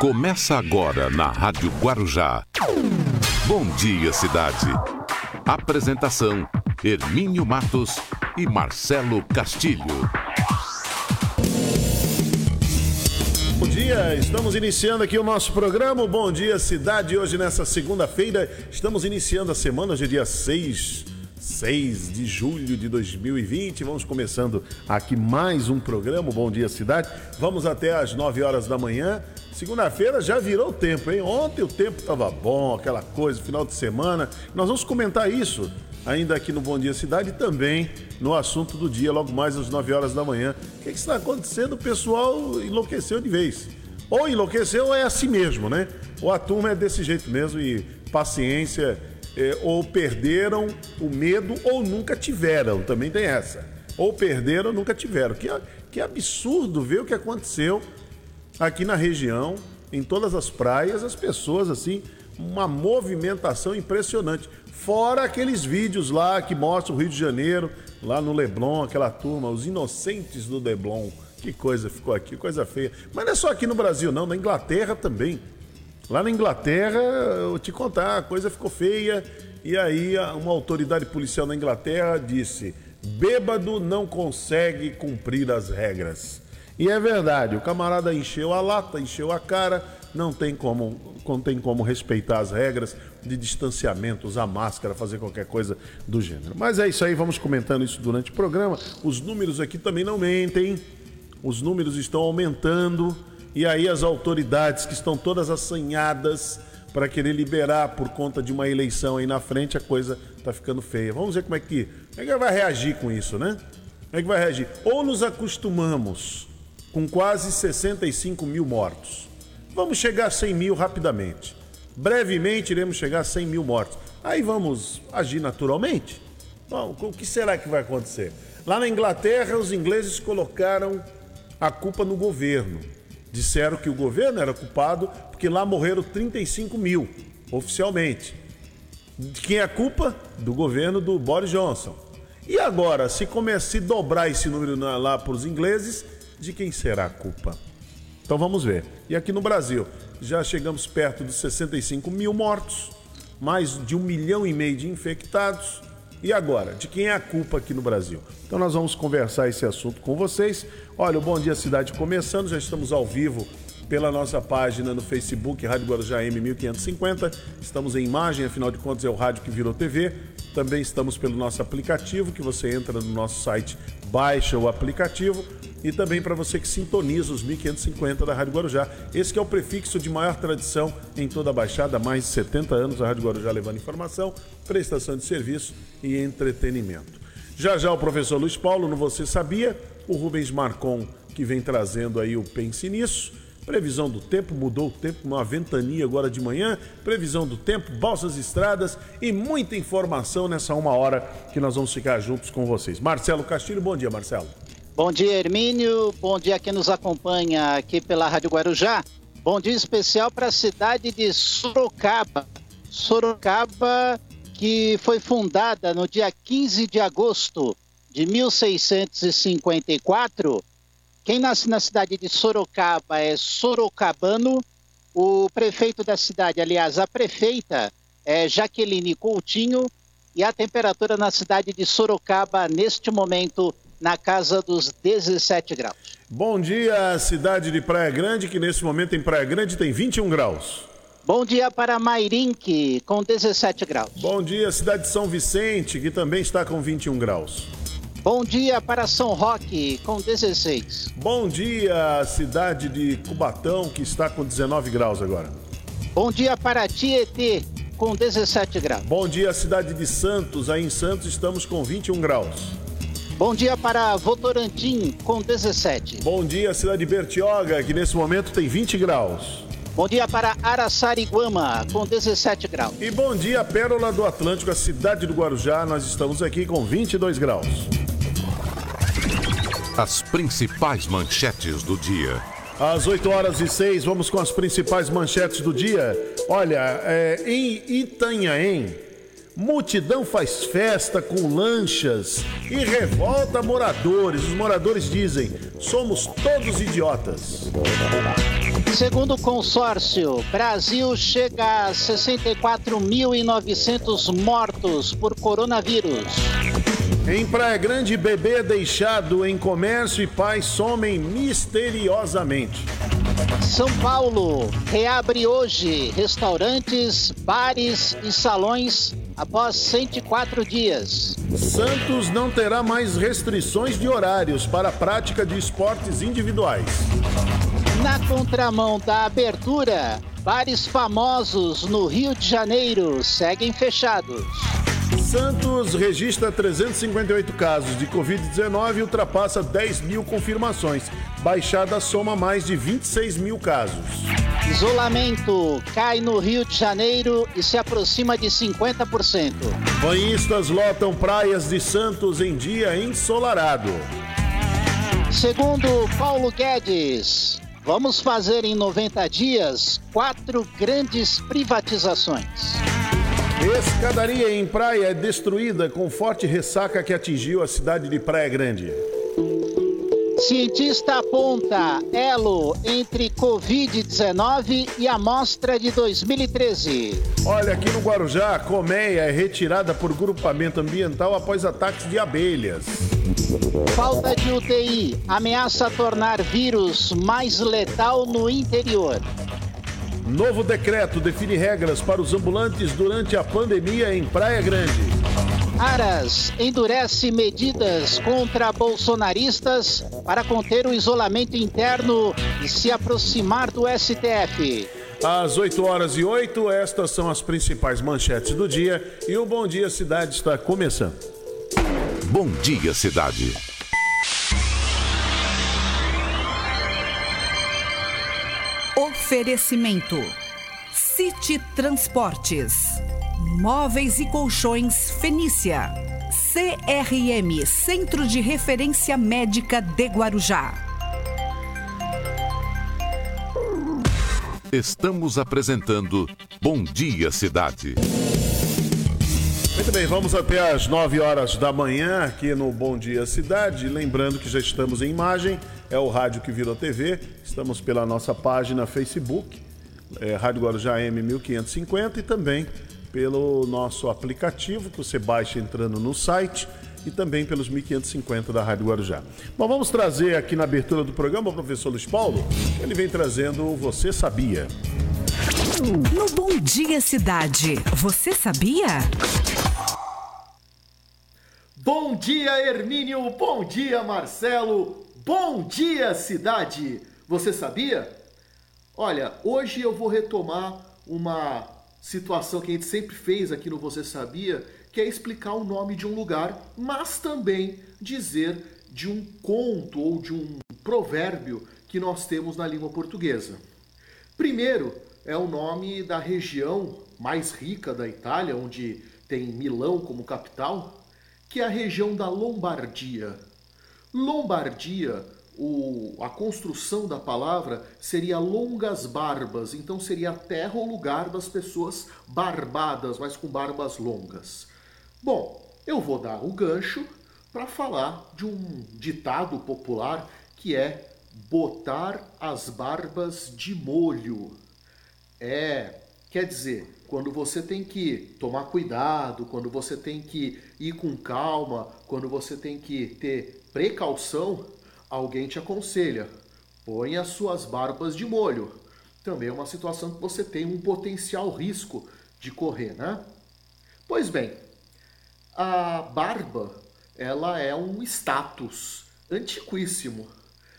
Começa agora na Rádio Guarujá. Bom dia, cidade. Apresentação: Hermínio Matos e Marcelo Castilho. Bom dia, estamos iniciando aqui o nosso programa. Bom dia, cidade. Hoje, nessa segunda-feira, estamos iniciando a semana, é dia 6 6 de julho de 2020. Vamos começando aqui mais um programa, Bom Dia Cidade. Vamos até às 9 horas da manhã. Segunda-feira já virou tempo, hein? Ontem o tempo estava bom, aquela coisa, final de semana. Nós vamos comentar isso ainda aqui no Bom Dia Cidade e também no assunto do dia, logo mais às 9 horas da manhã. O que, que está acontecendo? O pessoal enlouqueceu de vez. Ou enlouqueceu ou é assim mesmo, né? Ou a turma é desse jeito mesmo e paciência é, ou perderam o medo ou nunca tiveram, também tem essa. Ou perderam nunca tiveram. Que, que absurdo ver o que aconteceu aqui na região, em todas as praias, as pessoas assim, uma movimentação impressionante. Fora aqueles vídeos lá que mostram o Rio de Janeiro, lá no Leblon, aquela turma, os inocentes do Leblon. Que coisa ficou aqui, coisa feia. Mas não é só aqui no Brasil, não, na Inglaterra também. Lá na Inglaterra, eu te contar, a coisa ficou feia. E aí, uma autoridade policial na Inglaterra disse: bêbado não consegue cumprir as regras. E é verdade, o camarada encheu a lata, encheu a cara, não tem como, não tem como respeitar as regras de distanciamento, usar máscara, fazer qualquer coisa do gênero. Mas é isso aí, vamos comentando isso durante o programa. Os números aqui também não mentem, os números estão aumentando. E aí as autoridades que estão todas assanhadas para querer liberar por conta de uma eleição aí na frente, a coisa está ficando feia. Vamos ver como é que, como é que vai reagir com isso, né? Como é que vai reagir? Ou nos acostumamos com quase 65 mil mortos. Vamos chegar a 100 mil rapidamente. Brevemente iremos chegar a 100 mil mortos. Aí vamos agir naturalmente? Bom, o que será que vai acontecer? Lá na Inglaterra, os ingleses colocaram a culpa no governo. Disseram que o governo era culpado porque lá morreram 35 mil, oficialmente. De quem é a culpa? Do governo do Boris Johnson. E agora, se começar a dobrar esse número lá para os ingleses, de quem será a culpa? Então vamos ver. E aqui no Brasil, já chegamos perto dos 65 mil mortos, mais de um milhão e meio de infectados. E agora, de quem é a culpa aqui no Brasil? Então nós vamos conversar esse assunto com vocês. Olha, o Bom Dia Cidade começando, já estamos ao vivo pela nossa página no Facebook, Rádio Guarujá M 1550. Estamos em imagem, afinal de contas é o rádio que virou TV. Também estamos pelo nosso aplicativo, que você entra no nosso site, baixa o aplicativo. E também para você que sintoniza os 1550 da Rádio Guarujá. Esse é o prefixo de maior tradição em toda a Baixada, mais de 70 anos a Rádio Guarujá levando informação, prestação de serviço e entretenimento. Já já o professor Luiz Paulo, no Você Sabia, o Rubens Marcon, que vem trazendo aí o Pense Nisso. Previsão do tempo, mudou o tempo, uma ventania agora de manhã. Previsão do tempo, balsas estradas e muita informação nessa uma hora que nós vamos ficar juntos com vocês. Marcelo Castilho, bom dia, Marcelo. Bom dia, Hermínio. Bom dia quem nos acompanha aqui pela Rádio Guarujá. Bom dia especial para a cidade de Sorocaba. Sorocaba que foi fundada no dia 15 de agosto de 1654. Quem nasce na cidade de Sorocaba é sorocabano. O prefeito da cidade, aliás, a prefeita é Jaqueline Coutinho. E a temperatura na cidade de Sorocaba, neste momento, na casa dos 17 graus. Bom dia, cidade de Praia Grande, que nesse momento em Praia Grande tem 21 graus. Bom dia para Mairink, com 17 graus. Bom dia, cidade de São Vicente, que também está com 21 graus. Bom dia para São Roque, com 16. Bom dia, cidade de Cubatão, que está com 19 graus agora. Bom dia para Tietê, com 17 graus. Bom dia, cidade de Santos, aí em Santos estamos com 21 graus. Bom dia para Votorantim, com 17. Bom dia, cidade de Bertioga, que nesse momento tem 20 graus. Bom dia para Araçariguama, com 17 graus. E bom dia, Pérola do Atlântico, a cidade do Guarujá. Nós estamos aqui com 22 graus. As principais manchetes do dia. Às 8 horas e 6, vamos com as principais manchetes do dia. Olha, é, em Itanhaém, multidão faz festa com lanchas e revolta moradores. Os moradores dizem: somos todos idiotas. Segundo o consórcio, Brasil chega a 64.900 mortos por coronavírus. Em Praia Grande, bebê deixado em comércio e pais somem misteriosamente. São Paulo reabre hoje restaurantes, bares e salões após 104 dias. Santos não terá mais restrições de horários para a prática de esportes individuais. Na contramão da abertura, bares famosos no Rio de Janeiro seguem fechados. Santos registra 358 casos de Covid-19 e ultrapassa 10 mil confirmações. Baixada soma mais de 26 mil casos. Isolamento cai no Rio de Janeiro e se aproxima de 50%. Banhistas lotam praias de Santos em dia ensolarado. Segundo Paulo Guedes, vamos fazer em 90 dias quatro grandes privatizações. Escadaria em praia é destruída com forte ressaca que atingiu a cidade de Praia Grande. Cientista aponta elo entre Covid-19 e amostra de 2013. Olha, aqui no Guarujá, a colmeia é retirada por grupamento ambiental após ataques de abelhas. Falta de UTI ameaça tornar vírus mais letal no interior. Novo decreto define regras para os ambulantes durante a pandemia em Praia Grande. Aras endurece medidas contra bolsonaristas para conter o isolamento interno e se aproximar do STF. Às 8 horas e 8, estas são as principais manchetes do dia e o Bom Dia Cidade está começando. Bom Dia Cidade. Oferecimento: City Transportes, Móveis e Colchões Fenícia, CRM Centro de Referência Médica de Guarujá. Estamos apresentando Bom Dia Cidade. Muito bem, vamos até às 9 horas da manhã aqui no Bom Dia Cidade. Lembrando que já estamos em imagem, é o rádio que virou TV. Estamos pela nossa página Facebook, é, Rádio Guarujá M 1550 e também pelo nosso aplicativo que você baixa entrando no site e também pelos 1550 da Rádio Guarujá. Bom, vamos trazer aqui na abertura do programa o professor Luiz Paulo. Ele vem trazendo o Você Sabia. No Bom Dia Cidade, você sabia? Bom dia, Hermínio. Bom dia, Marcelo. Bom dia, cidade. Você sabia? Olha, hoje eu vou retomar uma situação que a gente sempre fez aqui no Você Sabia, que é explicar o nome de um lugar, mas também dizer de um conto ou de um provérbio que nós temos na língua portuguesa. Primeiro é o nome da região mais rica da Itália, onde tem Milão como capital, que é a região da Lombardia. Lombardia, o, a construção da palavra seria longas barbas, então seria a terra ou lugar das pessoas barbadas, mas com barbas longas. Bom, eu vou dar o gancho para falar de um ditado popular que é botar as barbas de molho. É, quer dizer, quando você tem que tomar cuidado, quando você tem que ir com calma, quando você tem que ter precaução, alguém te aconselha: põe as suas barbas de molho. Também é uma situação que você tem um potencial risco de correr, né? Pois bem, a barba, ela é um status antiquíssimo.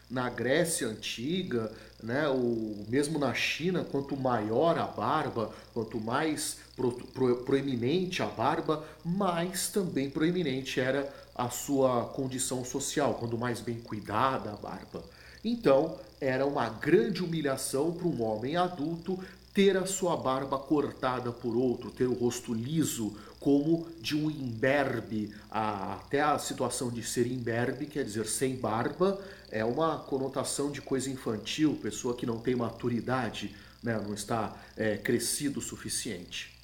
Na Grécia antiga, né, o, mesmo na China, quanto maior a barba, quanto mais pro, pro, proeminente a barba, mais também proeminente era a sua condição social, quando mais bem cuidada a barba. Então, era uma grande humilhação para um homem adulto ter a sua barba cortada por outro, ter o rosto liso, como de um imberbe. Até a situação de ser imberbe, quer dizer sem barba, é uma conotação de coisa infantil, pessoa que não tem maturidade, né, não está é, crescido o suficiente.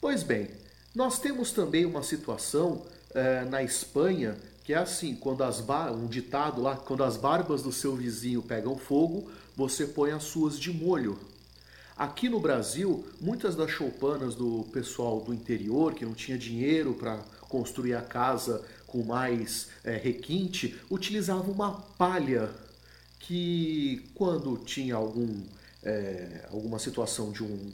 Pois bem, nós temos também uma situação é, na Espanha que é assim, quando as um ditado lá, quando as barbas do seu vizinho pegam fogo, você põe as suas de molho. Aqui no Brasil, muitas das choupanas do pessoal do interior que não tinha dinheiro para construir a casa com mais é, requinte, utilizavam uma palha que quando tinha algum, é, alguma situação de um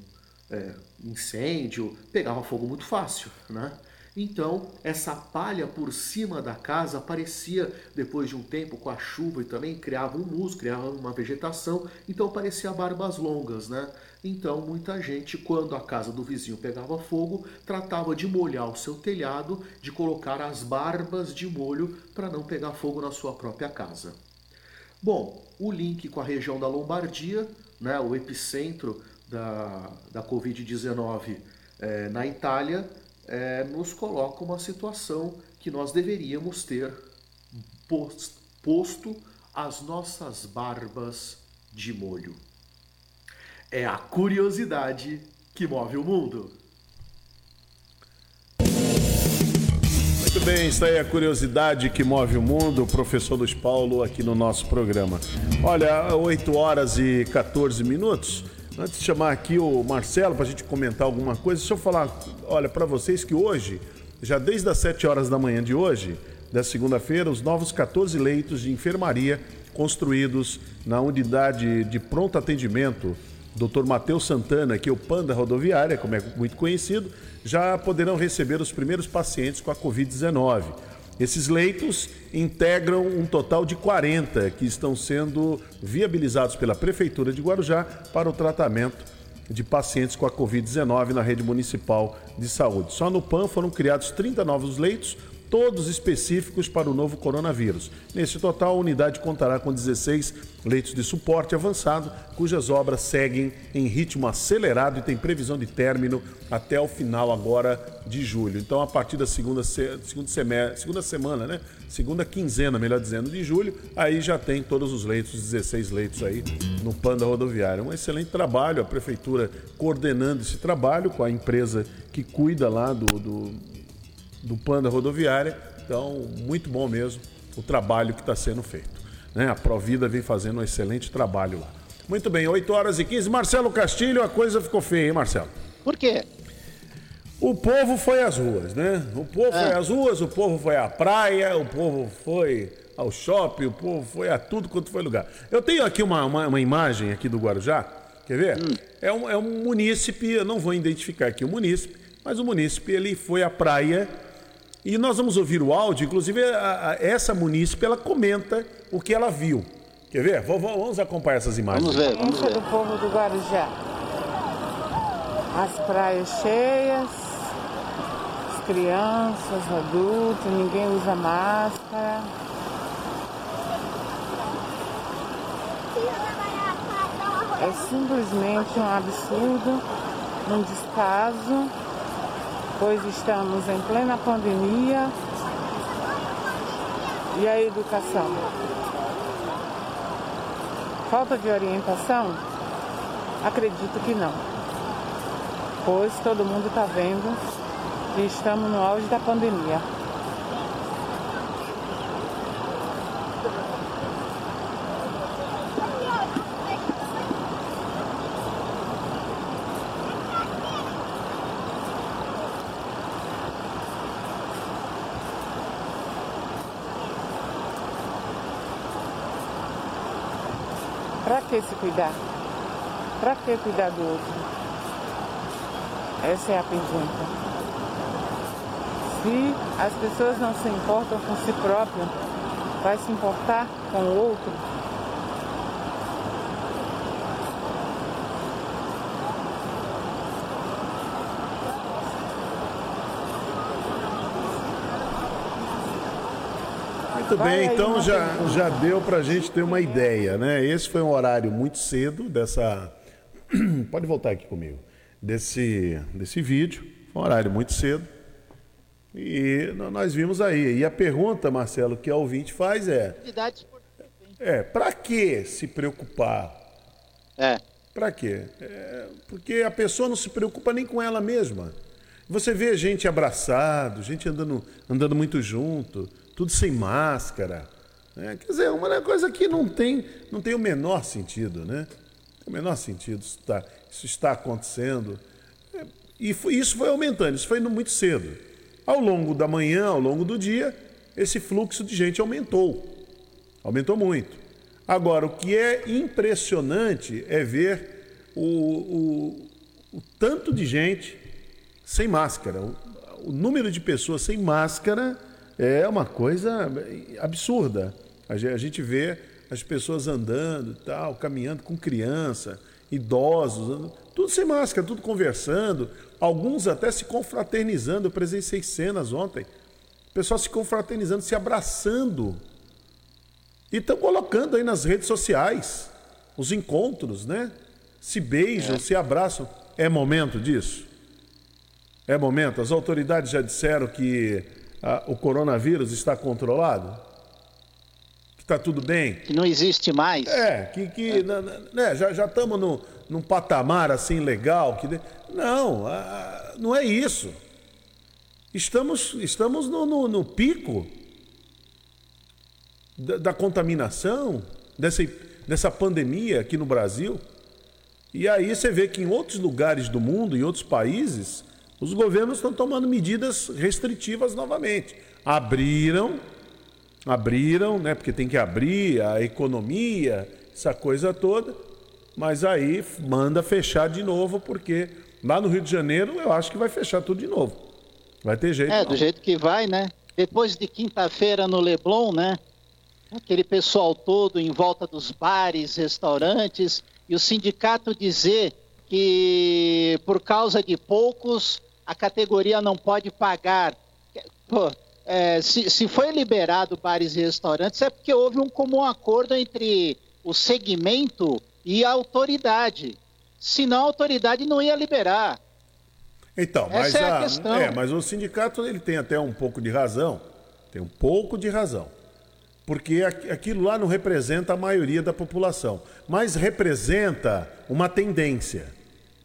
é, incêndio, pegava fogo muito fácil, né? Então, essa palha por cima da casa aparecia depois de um tempo com a chuva e também criava um musgo, criava uma vegetação, então parecia barbas longas, né? Então, muita gente, quando a casa do vizinho pegava fogo, tratava de molhar o seu telhado, de colocar as barbas de molho para não pegar fogo na sua própria casa. Bom, o link com a região da Lombardia, né, o epicentro da, da Covid-19 é, na Itália, é, nos coloca uma situação que nós deveríamos ter posto as nossas barbas de molho. É a curiosidade que move o mundo. Muito bem, está aí a curiosidade que move o mundo, o professor Luiz Paulo aqui no nosso programa. Olha, 8 horas e 14 minutos. Antes de chamar aqui o Marcelo para a gente comentar alguma coisa, deixa eu falar, olha, para vocês que hoje, já desde as 7 horas da manhã de hoje, da segunda-feira, os novos 14 leitos de enfermaria construídos na unidade de pronto atendimento Dr. Matheus Santana, que é o Panda Rodoviária, como é muito conhecido, já poderão receber os primeiros pacientes com a Covid-19. Esses leitos integram um total de 40 que estão sendo viabilizados pela Prefeitura de Guarujá para o tratamento de pacientes com a Covid-19 na rede municipal de saúde. Só no PAN foram criados 30 novos leitos, todos específicos para o novo coronavírus. Nesse total, a unidade contará com 16 leitos de suporte avançado, cujas obras seguem em ritmo acelerado e tem previsão de término até o final agora de julho. Então, a partir da segunda, segunda, semestre, segunda semana, né? Segunda quinzena, melhor dizendo, de julho, aí já tem todos os leitos, 16 leitos aí no Panda Rodoviário. Um excelente trabalho, a prefeitura coordenando esse trabalho com a empresa que cuida lá do, do do Panda Rodoviária. Então, muito bom mesmo o trabalho que está sendo feito. Né? A Provida vem fazendo um excelente trabalho lá. Muito bem, 8 horas e 15. Marcelo Castilho, a coisa ficou feia, hein, Marcelo? Por quê? O povo foi às ruas, né? O povo é. foi às ruas, o povo foi à praia, o povo foi ao shopping, o povo foi a tudo quanto foi lugar. Eu tenho aqui uma, uma, uma imagem aqui do Guarujá, quer ver? Hum. É, um, é um munícipe, eu não vou identificar aqui o munícipe, mas o munícipe ele foi à praia e nós vamos ouvir o áudio, inclusive a, a, essa munícipe ela comenta o que ela viu. Quer ver? Vamos, vamos acompanhar essas imagens. Vamos ver, vamos ver. do povo do Guarujá. As praias cheias, as crianças, adultos, ninguém usa máscara. É simplesmente um absurdo, um descaso pois estamos em plena pandemia. E a educação? Falta de orientação? Acredito que não, pois todo mundo está vendo que estamos no auge da pandemia. Que se cuidar? Para que cuidar do outro? Essa é a pergunta. Se as pessoas não se importam com si próprio, vai se importar com o outro? Muito bem, então já, já deu para a gente ter uma ideia, né? Esse foi um horário muito cedo dessa. Pode voltar aqui comigo. Desse, desse vídeo. Foi um horário muito cedo. E nós vimos aí. E a pergunta, Marcelo, que a ouvinte faz é. É, para que se preocupar? É. Para quê? É, porque a pessoa não se preocupa nem com ela mesma. Você vê gente abraçado, gente andando, andando muito junto, tudo sem máscara. É, quer dizer, uma coisa que não tem, não tem o menor sentido, né? o menor sentido isso está, isso está acontecendo. É, e foi, isso foi aumentando, isso foi muito cedo. Ao longo da manhã, ao longo do dia, esse fluxo de gente aumentou. Aumentou muito. Agora, o que é impressionante é ver o, o, o tanto de gente sem máscara. O, o número de pessoas sem máscara é uma coisa absurda. A gente vê as pessoas andando, tal, caminhando com criança, idosos, tudo sem máscara, tudo conversando, alguns até se confraternizando. Eu presenciei cenas ontem, pessoal se confraternizando, se abraçando. E estão colocando aí nas redes sociais os encontros, né? Se beijam, é. se abraçam. É momento disso? É momento. As autoridades já disseram que ah, o coronavírus está controlado? está tudo bem. Que não existe mais. É, que, que é. Né, já estamos no, num patamar assim legal. Que, não, não é isso. Estamos, estamos no, no, no pico da, da, contaminação, dessa, dessa pandemia aqui no Brasil. E aí você vê que em outros lugares do mundo, em outros países, os governos estão tomando medidas restritivas novamente. Abriram abriram, né? Porque tem que abrir a economia, essa coisa toda. Mas aí manda fechar de novo, porque lá no Rio de Janeiro eu acho que vai fechar tudo de novo. Vai ter jeito. É, não. do jeito que vai, né? Depois de quinta-feira no Leblon, né? Aquele pessoal todo em volta dos bares, restaurantes, e o sindicato dizer que por causa de poucos a categoria não pode pagar. Pô, é, se, se foi liberado bares e restaurantes, é porque houve um comum acordo entre o segmento e a autoridade. Senão a autoridade não ia liberar. Então, mas, Essa é, a, a questão. é, mas o sindicato ele tem até um pouco de razão. Tem um pouco de razão. Porque aquilo lá não representa a maioria da população, mas representa uma tendência.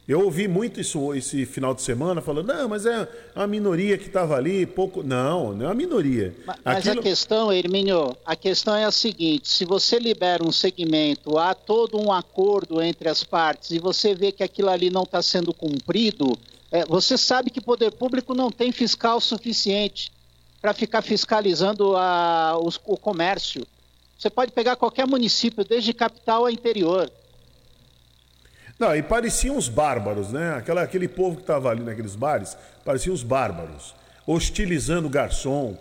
Eu ouvi muito isso esse final de semana, falando, não, mas é a minoria que estava ali, pouco. Não, não é a minoria. Mas, Aquilo... a questão, Hermínio, a questão é a seguinte: se você libera um segmento, há todo um acordo entre as partes e você vê que aquilo ali não está sendo cumprido, é, você sabe que o poder público não tem fiscal suficiente para ficar fiscalizando a, os, o comércio. Você pode pegar qualquer município, desde capital a interior. Não, e pareciam os bárbaros, né? Aquela, aquele povo que estava ali naqueles bares, pareciam os bárbaros, hostilizando o garçom.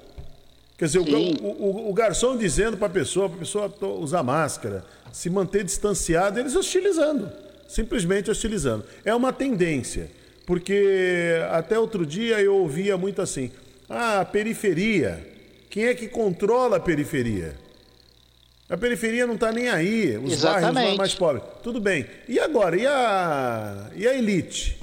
Quer dizer, o, o, o, garçom dizendo para a pessoa, para a pessoa usar máscara, se manter distanciado, eles hostilizando, simplesmente hostilizando. É uma tendência, porque até outro dia eu ouvia muito assim: ah, a periferia. Quem é que controla a periferia? A periferia não está nem aí, os Exatamente. bairros mais pobres. Tudo bem. E agora? E a, e a elite?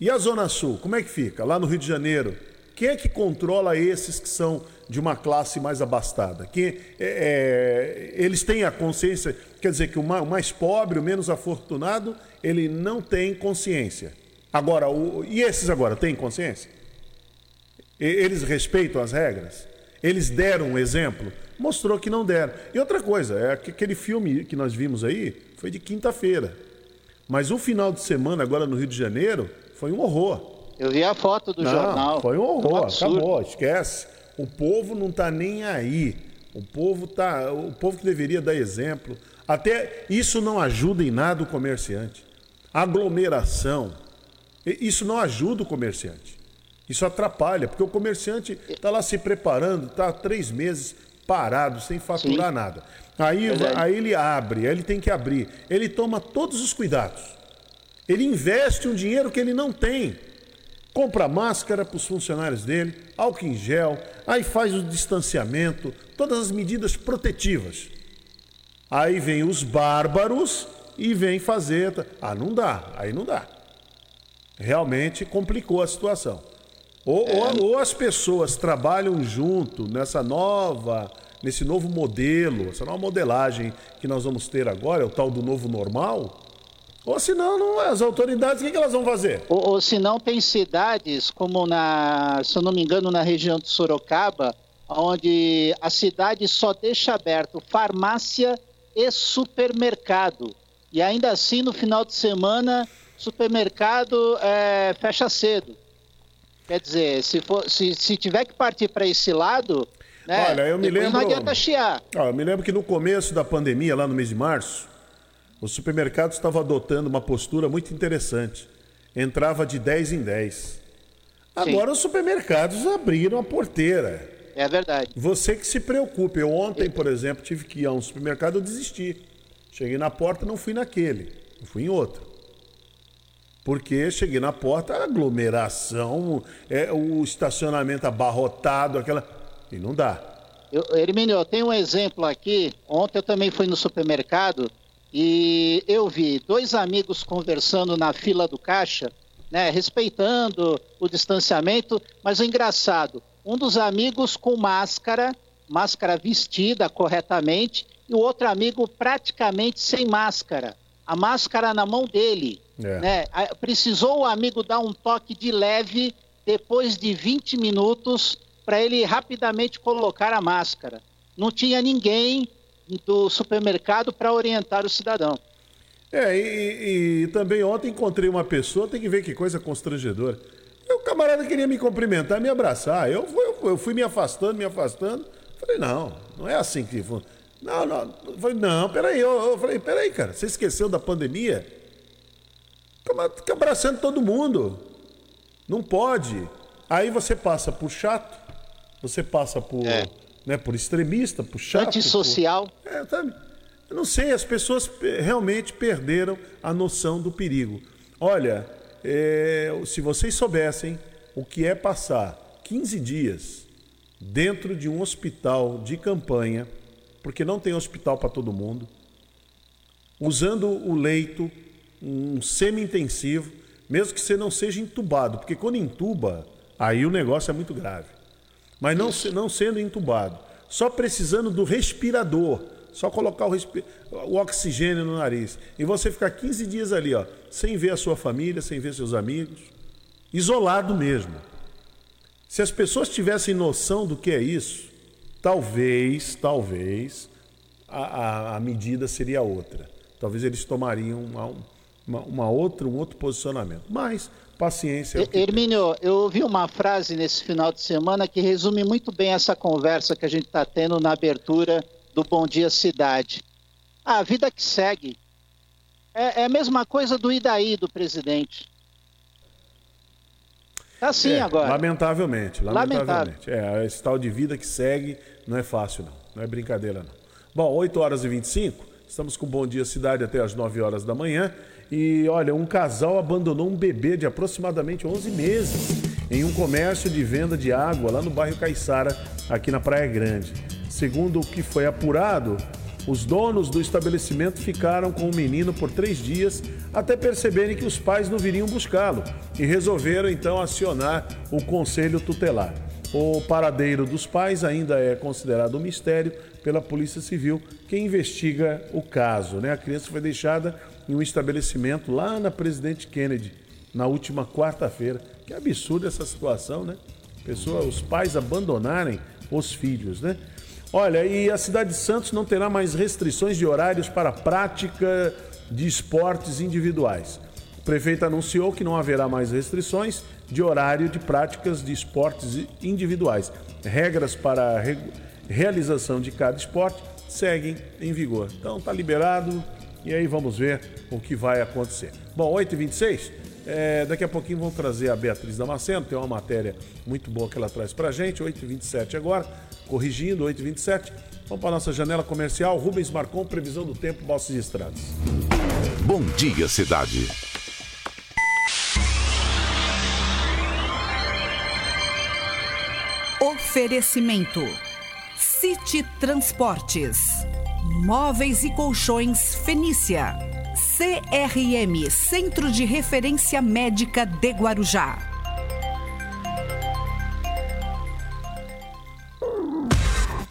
E a Zona Sul? Como é que fica? Lá no Rio de Janeiro? Quem é que controla esses que são de uma classe mais abastada? Quem, é, é, eles têm a consciência, quer dizer que o mais, o mais, pobre, o menos afortunado, ele não tem consciência. Agora, o, e esses agora têm consciência? Eles respeitam as regras? Eles deram um exemplo? Mostrou que não deram. E outra coisa, é que aquele filme que nós vimos aí foi de quinta-feira. Mas o final de semana, agora no Rio de Janeiro, foi um horror. Eu vi a foto do não, jornal. Foi um horror, um acabou, esquece. O povo não está nem aí. O povo tá, o povo que deveria dar exemplo. Até isso não ajuda em nada o comerciante. Aglomeração, isso não ajuda o comerciante. Isso atrapalha, porque o comerciante está lá se preparando, está há três meses parado, sem faturar Sim. nada. Aí, aí ele abre, aí ele tem que abrir. Ele toma todos os cuidados. Ele investe um dinheiro que ele não tem. Compra máscara para os funcionários dele, álcool em gel, aí faz o distanciamento, todas as medidas protetivas. Aí vem os bárbaros e vem fazer. Ah, não dá, aí não dá. Realmente complicou a situação. Ou, é. ou, ou, as pessoas trabalham junto nessa nova, nesse novo modelo, essa nova modelagem que nós vamos ter agora, é o tal do novo normal. Ou senão, não, as autoridades, o que, que elas vão fazer? Ou, ou se não, tem cidades, como na, se eu não me engano, na região de Sorocaba, onde a cidade só deixa aberto farmácia e supermercado. E ainda assim, no final de semana, supermercado é, fecha cedo. Quer dizer, se, for, se, se tiver que partir para esse lado, né, Olha, eu me lembro. não adianta chiar. Ó, eu me lembro que no começo da pandemia, lá no mês de março, o supermercado estava adotando uma postura muito interessante. Entrava de 10 em 10. Agora Sim. os supermercados abriram a porteira. É verdade. Você que se preocupe. Eu ontem, por exemplo, tive que ir a um supermercado, eu desisti. Cheguei na porta, não fui naquele, fui em outro. Porque cheguei na porta, aglomeração, é, o estacionamento abarrotado, aquela. E não dá. Eu, Hermínio, eu tenho um exemplo aqui. Ontem eu também fui no supermercado e eu vi dois amigos conversando na fila do caixa, né, respeitando o distanciamento, mas o engraçado, um dos amigos com máscara, máscara vestida corretamente, e o outro amigo praticamente sem máscara. A máscara na mão dele. É. Né? Precisou o amigo dar um toque de leve depois de 20 minutos para ele rapidamente colocar a máscara. Não tinha ninguém do supermercado para orientar o cidadão. É, e, e, também ontem encontrei uma pessoa, tem que ver que coisa constrangedora. O camarada queria me cumprimentar, me abraçar. Eu, eu, eu fui me afastando, me afastando. Falei, não, não é assim que. Não, não. Falei, não, peraí. Eu, eu falei, peraí, cara, você esqueceu da pandemia? Fica abraçando todo mundo. Não pode. Aí você passa por chato, você passa por, é. né, por extremista, por chato. Antissocial. Por... É, sabe? Eu não sei, as pessoas realmente perderam a noção do perigo. Olha, é, se vocês soubessem o que é passar 15 dias dentro de um hospital de campanha, porque não tem hospital para todo mundo, usando o leito, um semi-intensivo, mesmo que você não seja entubado, porque quando entuba, aí o negócio é muito grave. Mas não, não sendo entubado, só precisando do respirador, só colocar o, o, oxigênio no nariz. E você ficar 15 dias ali, ó, sem ver a sua família, sem ver seus amigos, isolado mesmo. Se as pessoas tivessem noção do que é isso, talvez, talvez, a, a, a medida seria outra. Talvez eles tomariam uma, uma, uma outra, um outro posicionamento. Mas paciência. É Hermínio, eu ouvi uma frase nesse final de semana que resume muito bem essa conversa que a gente está tendo na abertura do Bom Dia Cidade. A vida que segue. É, é a mesma coisa do Idaí do presidente. Tá assim é, agora. Lamentavelmente, lamentavelmente. Lamentável. É, esse tal de vida que segue não é fácil, não. Não é brincadeira, não. Bom, 8 horas e 25, estamos com Bom Dia Cidade até as 9 horas da manhã. E olha, um casal abandonou um bebê de aproximadamente 11 meses em um comércio de venda de água lá no bairro Caiçara, aqui na Praia Grande. Segundo o que foi apurado, os donos do estabelecimento ficaram com o menino por três dias até perceberem que os pais não viriam buscá-lo e resolveram então acionar o conselho tutelar. O paradeiro dos pais ainda é considerado um mistério pela Polícia Civil, que investiga o caso. Né? A criança foi deixada em um estabelecimento lá na Presidente Kennedy na última quarta-feira. Que absurdo essa situação, né? Pessoa, os pais abandonarem os filhos, né? Olha, e a cidade de Santos não terá mais restrições de horários para a prática de esportes individuais. O prefeito anunciou que não haverá mais restrições de horário de práticas de esportes individuais. Regras para a re realização de cada esporte seguem em vigor. Então está liberado e aí vamos ver o que vai acontecer. Bom, 8h26, é, daqui a pouquinho vão trazer a Beatriz Damasceno, tem uma matéria muito boa que ela traz para gente, 8h27 agora corrigindo, 8h27. Vamos para a nossa janela comercial. Rubens Marcon, previsão do tempo, Bosses e Estradas. Bom dia, cidade. Oferecimento: City Transportes, Móveis e Colchões Fenícia, CRM Centro de Referência Médica de Guarujá.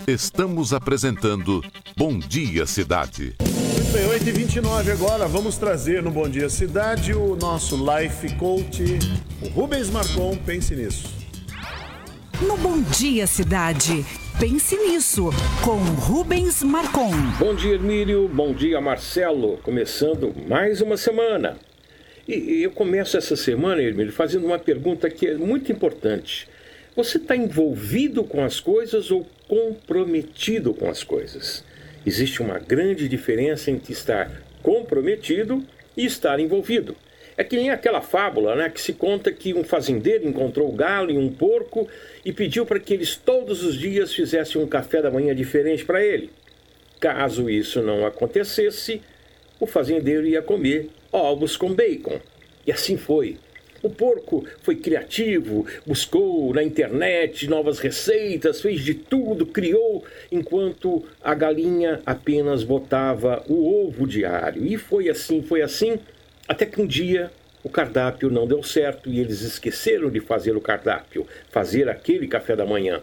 Estamos apresentando Bom Dia Cidade. Muito bem, 8h29 agora. Vamos trazer no Bom Dia Cidade o nosso Life Coach, o Rubens Marcon. Pense nisso. no Bom Dia Cidade. Pense nisso, com Rubens Marcon. Bom dia, Emílio. Bom dia, Marcelo. Começando mais uma semana. E eu começo essa semana, Emílio, fazendo uma pergunta que é muito importante. Você está envolvido com as coisas ou comprometido com as coisas? Existe uma grande diferença entre estar comprometido e estar envolvido. É que nem aquela fábula né, que se conta que um fazendeiro encontrou o galo e um porco e pediu para que eles todos os dias fizessem um café da manhã diferente para ele. Caso isso não acontecesse, o fazendeiro ia comer ovos com bacon. E assim foi. O porco foi criativo, buscou na internet novas receitas, fez de tudo, criou, enquanto a galinha apenas botava o ovo diário. E foi assim, foi assim, até que um dia o cardápio não deu certo e eles esqueceram de fazer o cardápio, fazer aquele café da manhã.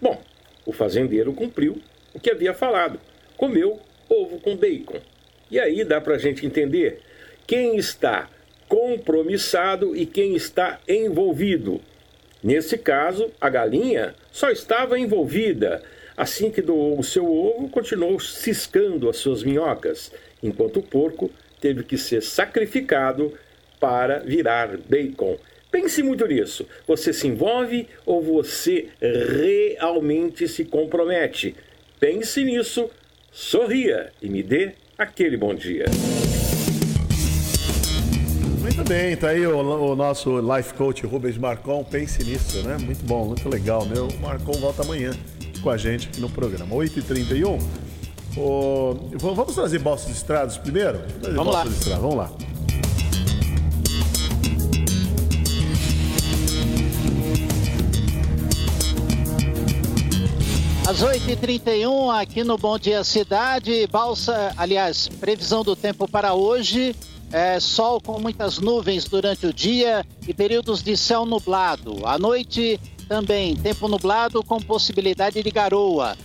Bom, o fazendeiro cumpriu o que havia falado, comeu ovo com bacon. E aí dá para a gente entender quem está compromissado e quem está envolvido. Nesse caso, a galinha só estava envolvida. Assim que doou o seu ovo, continuou ciscando as suas minhocas, enquanto o porco teve que ser sacrificado para virar bacon. Pense muito nisso. Você se envolve ou você realmente se compromete? Pense nisso, sorria e me dê aquele bom dia. Muito bem, tá aí o, o, nosso life coach Rubens Marcon. Pense nisso, né? Muito bom, muito legal. Meu Marcon volta amanhã com a gente aqui no programa. 8h31. O... Vamos trazer bolsas estradas primeiro? Vamos lá. Vamos lá. Às 8h31, aqui no Bom Dia Cidade, balsa, aliás, previsão do tempo para hoje, é, sol com muitas nuvens durante o dia e períodos de céu nublado. À noite, também tempo nublado com possibilidade de garoa.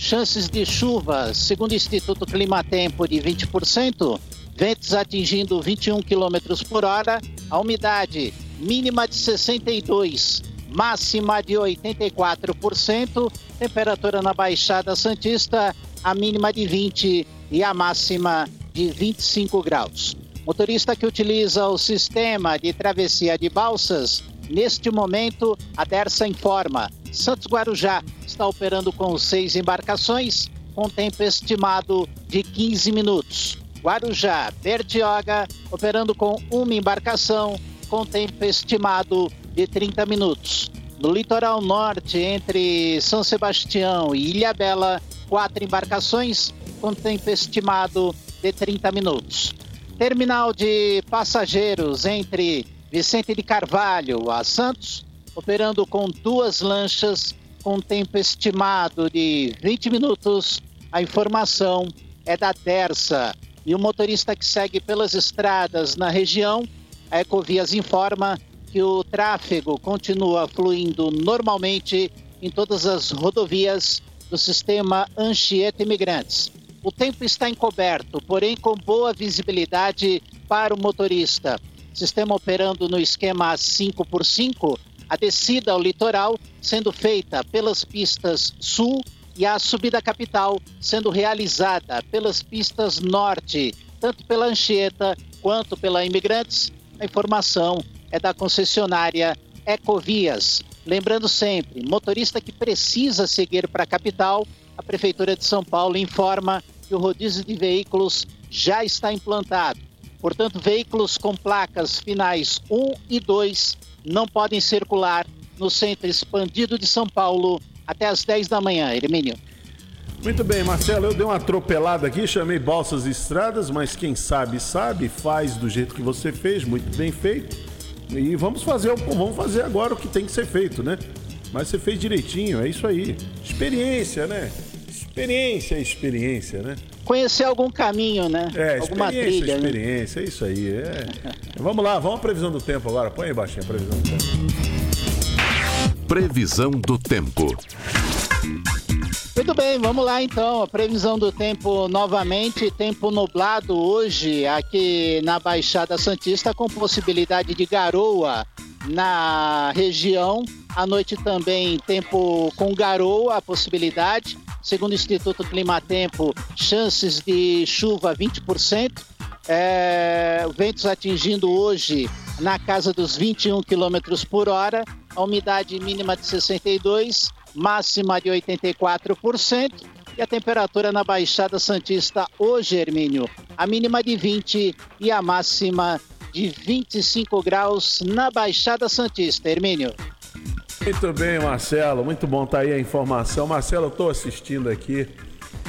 Chances de chuva, segundo o Instituto Climatempo, de 20%, ventos atingindo 21 km por hora, a umidade mínima de 62%, máxima de 84%, temperatura na Baixada Santista, a mínima de 20 e a máxima de 25 graus. Motorista que utiliza o sistema de travessia de balsas, neste momento a Dersa informa. Santos Guarujá está operando com seis embarcações, com tempo estimado de 15 minutos. Guarujá, Bertioga, operando com uma embarcação, com tempo estimado de 30 minutos. No litoral norte, entre São Sebastião e Ilha Bela, quatro embarcações com tempo estimado de 30 minutos. Terminal de passageiros entre Vicente de Carvalho a Santos, operando com duas lanchas com tempo estimado de 20 minutos. A informação é da Terça. E o motorista que segue pelas estradas na região, a Ecovias informa que o tráfego continua fluindo normalmente em todas as rodovias do sistema Anchieta Imigrantes. O tempo está encoberto, porém com boa visibilidade para o motorista. Sistema operando no esquema 5x5, a descida ao litoral sendo feita pelas pistas sul e a subida capital sendo realizada pelas pistas norte, tanto pela Anchieta quanto pela Imigrantes. A informação é da concessionária Ecovias. Lembrando sempre, motorista que precisa seguir para a capital, a Prefeitura de São Paulo informa que o rodízio de veículos já está implantado. Portanto, veículos com placas finais 1 e 2 não podem circular no centro expandido de São Paulo até às 10 da manhã. Hermínio. Muito bem, Marcelo, eu dei uma atropelada aqui, chamei balsas estradas, mas quem sabe, sabe, faz do jeito que você fez, muito bem feito. E vamos fazer, vamos fazer agora o que tem que ser feito, né? Mas você fez direitinho, é isso aí. Experiência, né? Experiência é experiência, né? Conhecer algum caminho, né? É, Alguma experiência, trilha, né? experiência, é isso aí. É. vamos lá, vamos à previsão do tempo agora. Põe aí baixinho a previsão do tempo. Previsão do tempo. Muito bem, vamos lá então. A previsão do tempo novamente, tempo nublado hoje aqui na Baixada Santista com possibilidade de garoa na região À noite também tempo com garoa, a possibilidade. Segundo o Instituto Climatempo, chances de chuva 20%. É, ventos atingindo hoje na casa dos 21 km por hora, a umidade mínima de 62, máxima de 84%. E a temperatura na Baixada Santista hoje, Hermínio, a mínima de 20 e a máxima de 25 graus na Baixada Santista. Hermínio. Muito bem, Marcelo. Muito bom tá aí a informação. Marcelo, eu estou assistindo aqui.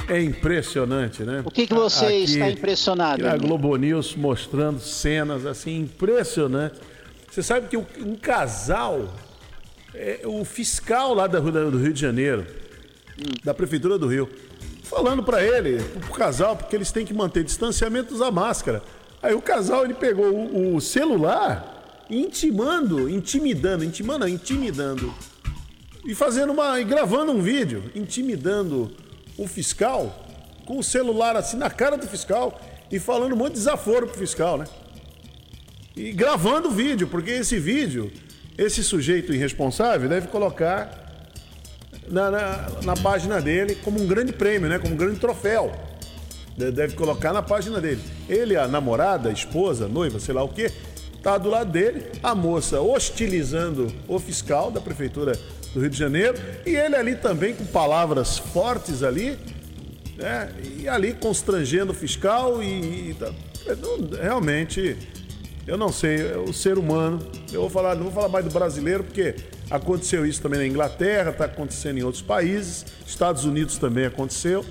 É impressionante, né? O que, que você aqui, está impressionado? A Globo News mostrando cenas assim impressionantes. Você sabe que um casal, é, o fiscal lá do Rio de Janeiro, da Prefeitura do Rio, falando para ele, pro casal, porque eles têm que manter distanciamento, usar máscara. Aí o casal ele pegou o, o celular, intimando, intimidando, intimando, intimidando e fazendo uma, e gravando um vídeo, intimidando o fiscal com o celular assim na cara do fiscal e falando um monte de desaforo pro fiscal, né? E gravando o vídeo, porque esse vídeo, esse sujeito irresponsável deve colocar na, na, na, página dele como um grande prêmio, né? Como um grande troféu. Deve colocar na página dele. Ele, a namorada, a esposa, a noiva, sei lá o quê, tá do lado dele, a moça hostilizando o fiscal da prefeitura do Rio de Janeiro e ele ali também com palavras fortes ali, né? E ali constrangendo o fiscal e, e tá, realmente eu não sei, o ser humano, eu vou falar, não vou falar mais do brasileiro porque Aconteceu isso também na Inglaterra, está acontecendo em outros países, Estados Unidos também aconteceu.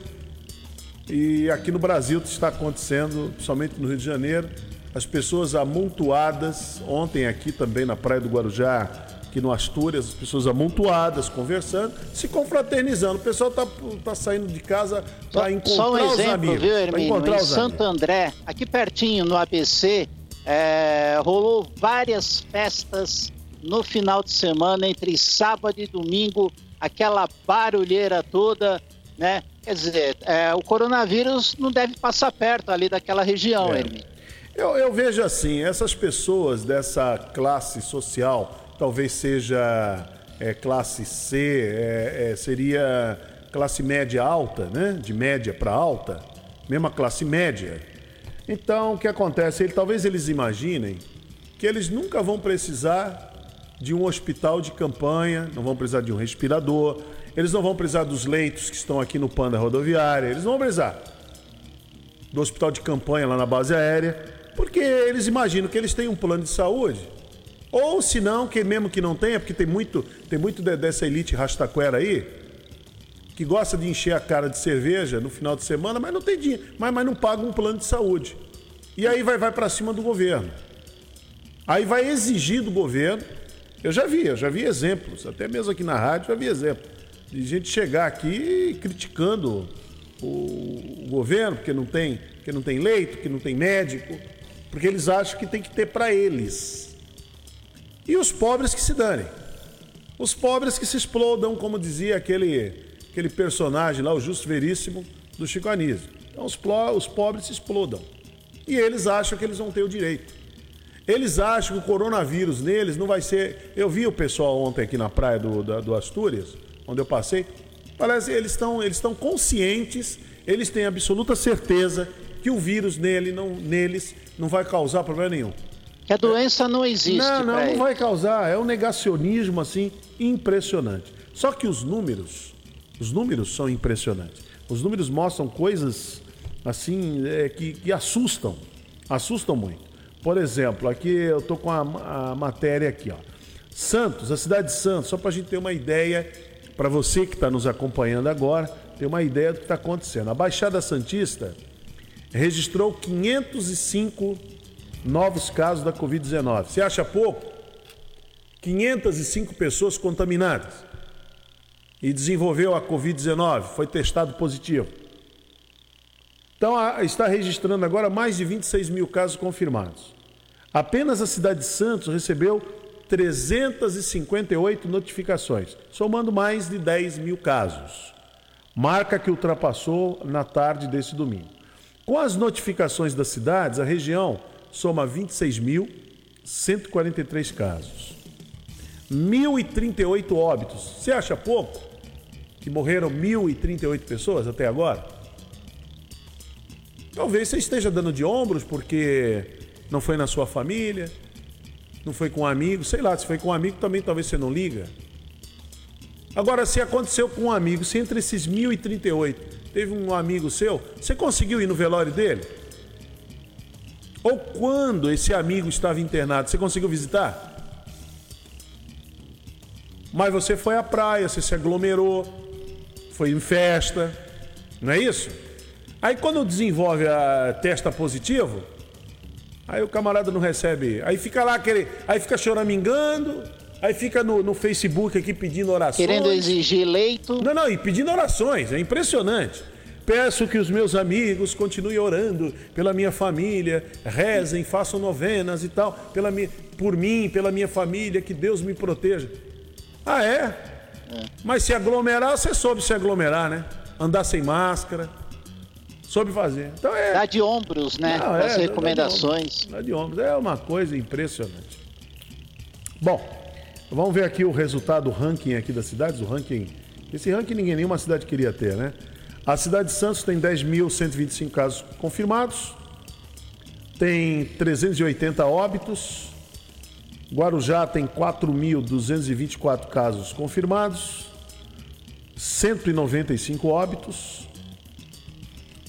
E aqui no Brasil está acontecendo, somente no Rio de Janeiro, as pessoas amontoadas, ontem aqui também na Praia do Guarujá, aqui no Astúrias, as pessoas amontoadas, conversando, se confraternizando. O pessoal está tá saindo de casa para encontrar Só um exemplo, amigos, viu, Hermínio? Em Santo amigos. André, aqui pertinho no ABC, é, rolou várias festas no final de semana, entre sábado e domingo, aquela barulheira toda, né? Quer dizer, é, o coronavírus não deve passar perto ali daquela região, é. Hermínio. Eu, eu, vejo assim, essas pessoas dessa classe social, talvez seja é, classe C, é, é, seria classe média alta, né? De média para alta, mesma classe média. Então, o que acontece? Ele, talvez eles imaginem que eles nunca vão precisar de um hospital de campanha, não vão precisar de um respirador, eles não vão precisar dos leitos que estão aqui no Panda Rodoviária, eles não vão precisar do hospital de campanha lá na base aérea, porque eles imaginam que eles têm um plano de saúde. Ou se não, que mesmo que não tenha, porque tem muito, tem muito dessa elite rastaquera aí, que gosta de encher a cara de cerveja no final de semana, mas não tem dinheiro, mas, mas não paga um plano de saúde. E aí vai, vai para cima do governo. Aí vai exigir do governo eu já vi, eu já vi exemplos, até mesmo aqui na rádio já vi exemplos, de gente chegar aqui criticando o, o governo, porque não, tem, porque não tem leito, que não tem médico, porque eles acham que tem que ter para eles. E os pobres que se danem. Os pobres que se explodam, como dizia aquele, aquele personagem lá, o Justo Veríssimo, do Chico Anísio. Então os, os pobres se explodam. E eles acham que eles vão ter o direito. Eles acham que o coronavírus neles não vai ser. Eu vi o pessoal ontem aqui na praia do, do, do Astúrias, onde eu passei. Parece eles estão eles estão conscientes, eles têm absoluta certeza que o vírus nele não, neles não vai causar problema nenhum. Que a doença não existe. Não, não, não vai causar. É um negacionismo assim impressionante. Só que os números, os números são impressionantes. Os números mostram coisas assim é, que, que assustam, assustam muito. Por exemplo, aqui eu estou com a, a, matéria aqui, ó. Santos, a cidade de Santos, só para a gente ter uma ideia, para você que está nos acompanhando agora, ter uma ideia do que está acontecendo. A Baixada Santista registrou 505 novos casos da Covid-19. Você acha pouco? 505 pessoas contaminadas e desenvolveu a Covid-19, foi testado positivo. Então, está registrando agora mais de 26 mil casos confirmados. Apenas a cidade de Santos recebeu 358 notificações, somando mais de 10 mil casos. Marca que ultrapassou na tarde desse domingo. Com as notificações das cidades, a região soma 26.143 casos. 1.038 óbitos. Você acha pouco? Que morreram 1.038 pessoas até agora? Talvez você esteja dando de ombros porque não foi na sua família, não foi com um amigo, sei lá, se foi com um amigo também talvez você não liga. Agora, se aconteceu com um amigo, se entre esses 1.038 teve um amigo seu, você conseguiu ir no velório dele? Ou quando esse amigo estava internado, você conseguiu visitar? Mas você foi à praia, você se aglomerou, foi em festa, não é isso? Aí quando desenvolve a testa positivo, aí o camarada não recebe, aí fica lá aquele, aí fica choramingando, aí fica no, no Facebook aqui pedindo orações. Querendo exigir leito. Não, não, e pedindo orações, é impressionante. Peço que os meus amigos continuem orando pela minha família, rezem, façam novenas e tal, pela minha, por mim, pela minha família, que Deus me proteja. Ah, é? é? Mas se aglomerar, você soube se aglomerar, né? Andar sem máscara. Soube fazer. Então é. Dá de ombros, né? Não, As é, recomendações. Dá de, ombros. dá de ombros. É uma coisa impressionante. Bom, vamos ver aqui o resultado do ranking aqui das cidades. O ranking. Esse ranking ninguém, nenhuma cidade queria ter, né? A cidade de Santos tem 10.125 casos confirmados, tem 380 óbitos. Guarujá tem 4.224 casos confirmados, 195 óbitos.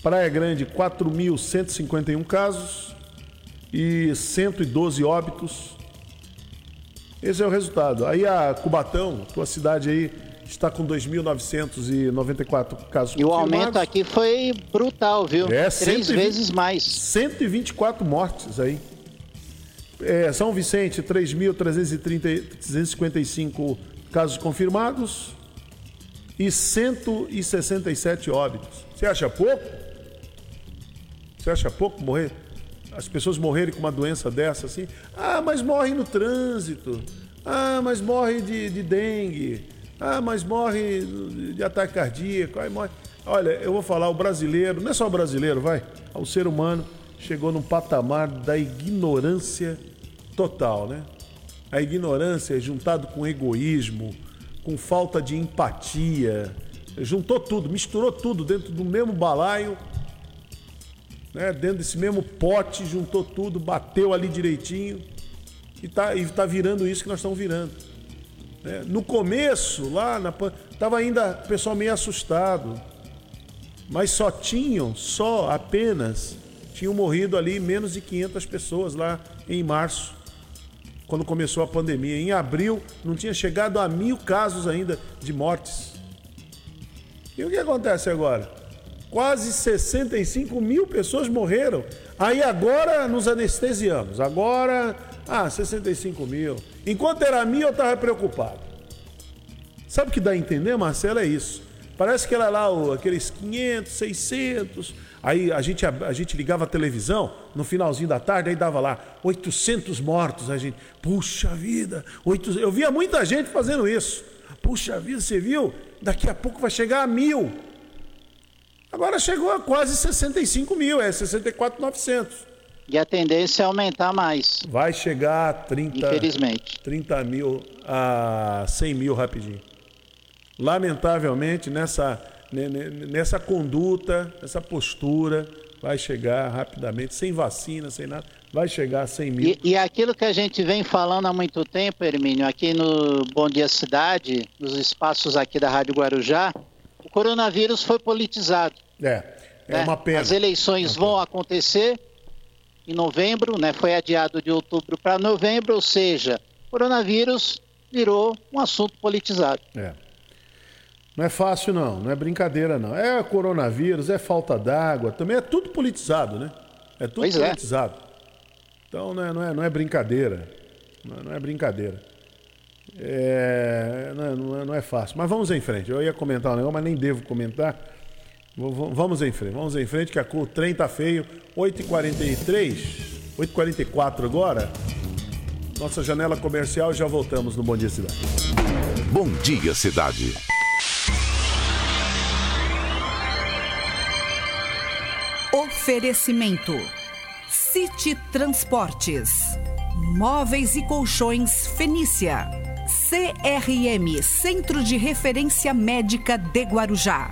Praia Grande, 4.151 casos e 112 óbitos. Esse é o resultado. Aí a Cubatão, tua cidade aí, está com 2.994 casos E o aumento aqui foi brutal, viu? É, Três 120, vezes mais. 124 mortes aí. É, São Vicente, 3.355 casos confirmados e 167 óbitos. Você acha pouco? Você acha pouco morrer? As pessoas morrerem com uma doença dessa assim? Ah, mas morre no trânsito. Ah, mas morre de, de dengue. Ah, mas morre de ataque cardíaco. Aí morre. Olha, eu vou falar, o brasileiro, não é só o brasileiro, vai. O ser humano chegou num patamar da ignorância total, né? A ignorância juntado com egoísmo, com falta de empatia, juntou tudo, misturou tudo dentro do mesmo balaio, né? dentro desse mesmo pote, juntou tudo, bateu ali direitinho e tá, e tá virando isso que nós estamos virando. Né? No começo, lá na estava ainda o pessoal meio assustado, mas só tinham, só apenas, tinham morrido ali menos de 500 pessoas lá em março, quando começou a pandemia. Em abril não tinha chegado a mil casos ainda de mortes. E o que acontece agora? Quase 65 mil pessoas morreram. Aí agora nos anestesiamos. Agora ah, 65 mil. Enquanto era mil, eu estava preocupado. Sabe o que dá a entender, Marcelo? É isso. Parece que era lá aqueles 500, 600. Aí a gente, a, a, gente ligava a televisão no finalzinho da tarde, aí dava lá 800 mortos. A gente, puxa vida, 800... eu via muita gente fazendo isso. Puxa vida, você viu? Daqui a pouco vai chegar a mil. Agora chegou a quase 65 mil, é 64,900. E a tendência é aumentar mais. Vai chegar a 30, Infelizmente. 30 mil a 100 mil rapidinho. Lamentavelmente, nessa, nessa conduta, nessa postura, vai chegar rapidamente, sem vacina, sem nada, vai chegar a 100 mil. E, e aquilo que a gente vem falando há muito tempo, Hermínio, aqui no Bom Dia Cidade, nos espaços aqui da Rádio Guarujá, coronavírus foi politizado. É, é né? uma pena. As eleições vão acontecer em novembro, né? Foi adiado de outubro para novembro, ou seja, coronavírus virou um assunto politizado. É. Não é fácil não, não é brincadeira não. É coronavírus, é falta d'água, também é tudo politizado, né? É tudo pois é. politizado. É. Então não é, não é, não é brincadeira. Não é, não é brincadeira. É, não, é, não, é, não é fácil. Mas vamos em frente. Eu ia comentar um negócio, mas nem devo comentar Vamos em frente, vamos em frente, que a, o trem tá feio. 8h43, 8h44 agora. Nossa janela comercial, já voltamos no Bom Dia Cidade. Bom Dia Cidade. Oferecimento: City Transportes, Móveis e Colchões Fenícia. CRM Centro de Referência Médica de Guarujá.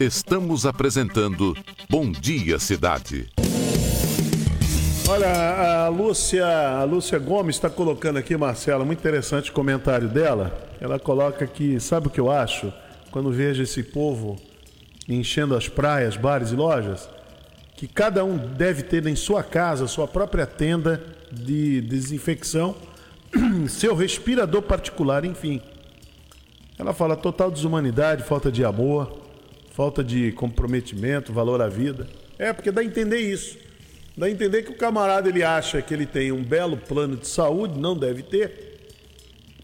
Estamos apresentando Bom Dia Cidade. Olha, a Lúcia, a Lúcia Gomes está colocando aqui, Marcela, muito interessante o comentário dela. Ela coloca que, sabe o que eu acho? Quando vejo esse povo enchendo as praias, bares e lojas, que cada um deve ter em sua casa sua própria tenda de desinfecção, seu respirador particular, enfim. Ela fala total desumanidade, falta de amor, falta de comprometimento, valor à vida. É, porque dá a entender isso. Dá a entender que o camarada ele acha que ele tem um belo plano de saúde, não deve ter.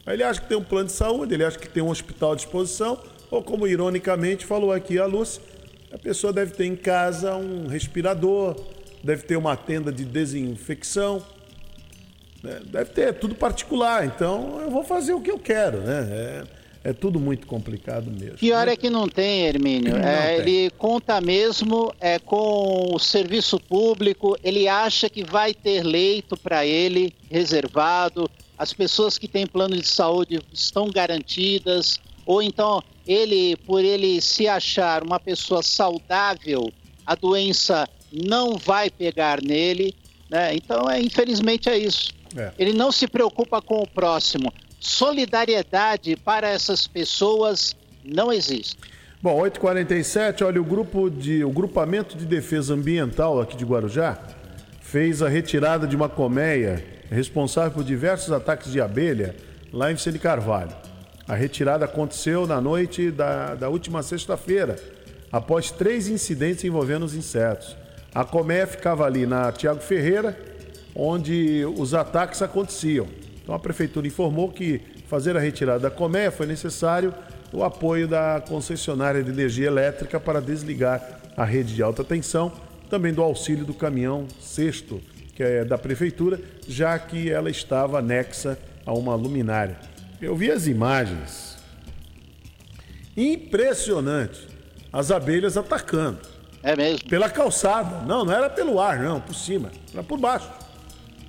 Ele acha que tem um plano de saúde, ele acha que tem um hospital à disposição, ou como ironicamente falou aqui a Lúcia, a pessoa deve ter em casa um respirador, deve ter uma tenda de desinfecção, né? deve ter tudo particular. Então eu vou fazer o que eu quero, né? É, é tudo muito complicado mesmo. Pior né? é que não tem, Hermínio. Não é, tem. Ele conta mesmo é, com o serviço público, ele acha que vai ter leito para ele reservado, as pessoas que têm plano de saúde estão garantidas, ou então ele, por ele se achar uma pessoa saudável, a doença não vai pegar nele. Né? Então, é, infelizmente, é isso. É. Ele não se preocupa com o próximo. Solidariedade para essas pessoas não existe. Bom, 8h47, olha, o grupo de. o grupamento de defesa ambiental aqui de Guarujá fez a retirada de uma colmeia responsável por diversos ataques de abelha lá em Vicente Carvalho. A retirada aconteceu na noite da, da última sexta-feira, após três incidentes envolvendo os insetos. A colmeia ficava ali na Tiago Ferreira, onde os ataques aconteciam. Então a prefeitura informou que fazer a retirada da colmeia foi necessário o apoio da concessionária de energia elétrica para desligar a rede de alta tensão, também do auxílio do caminhão sexto, que é da prefeitura, já que ela estava anexa a uma luminária. Eu vi as imagens. Impressionante. As abelhas atacando. É mesmo? Pela calçada. Não, não era pelo ar, não, por cima. Era por baixo.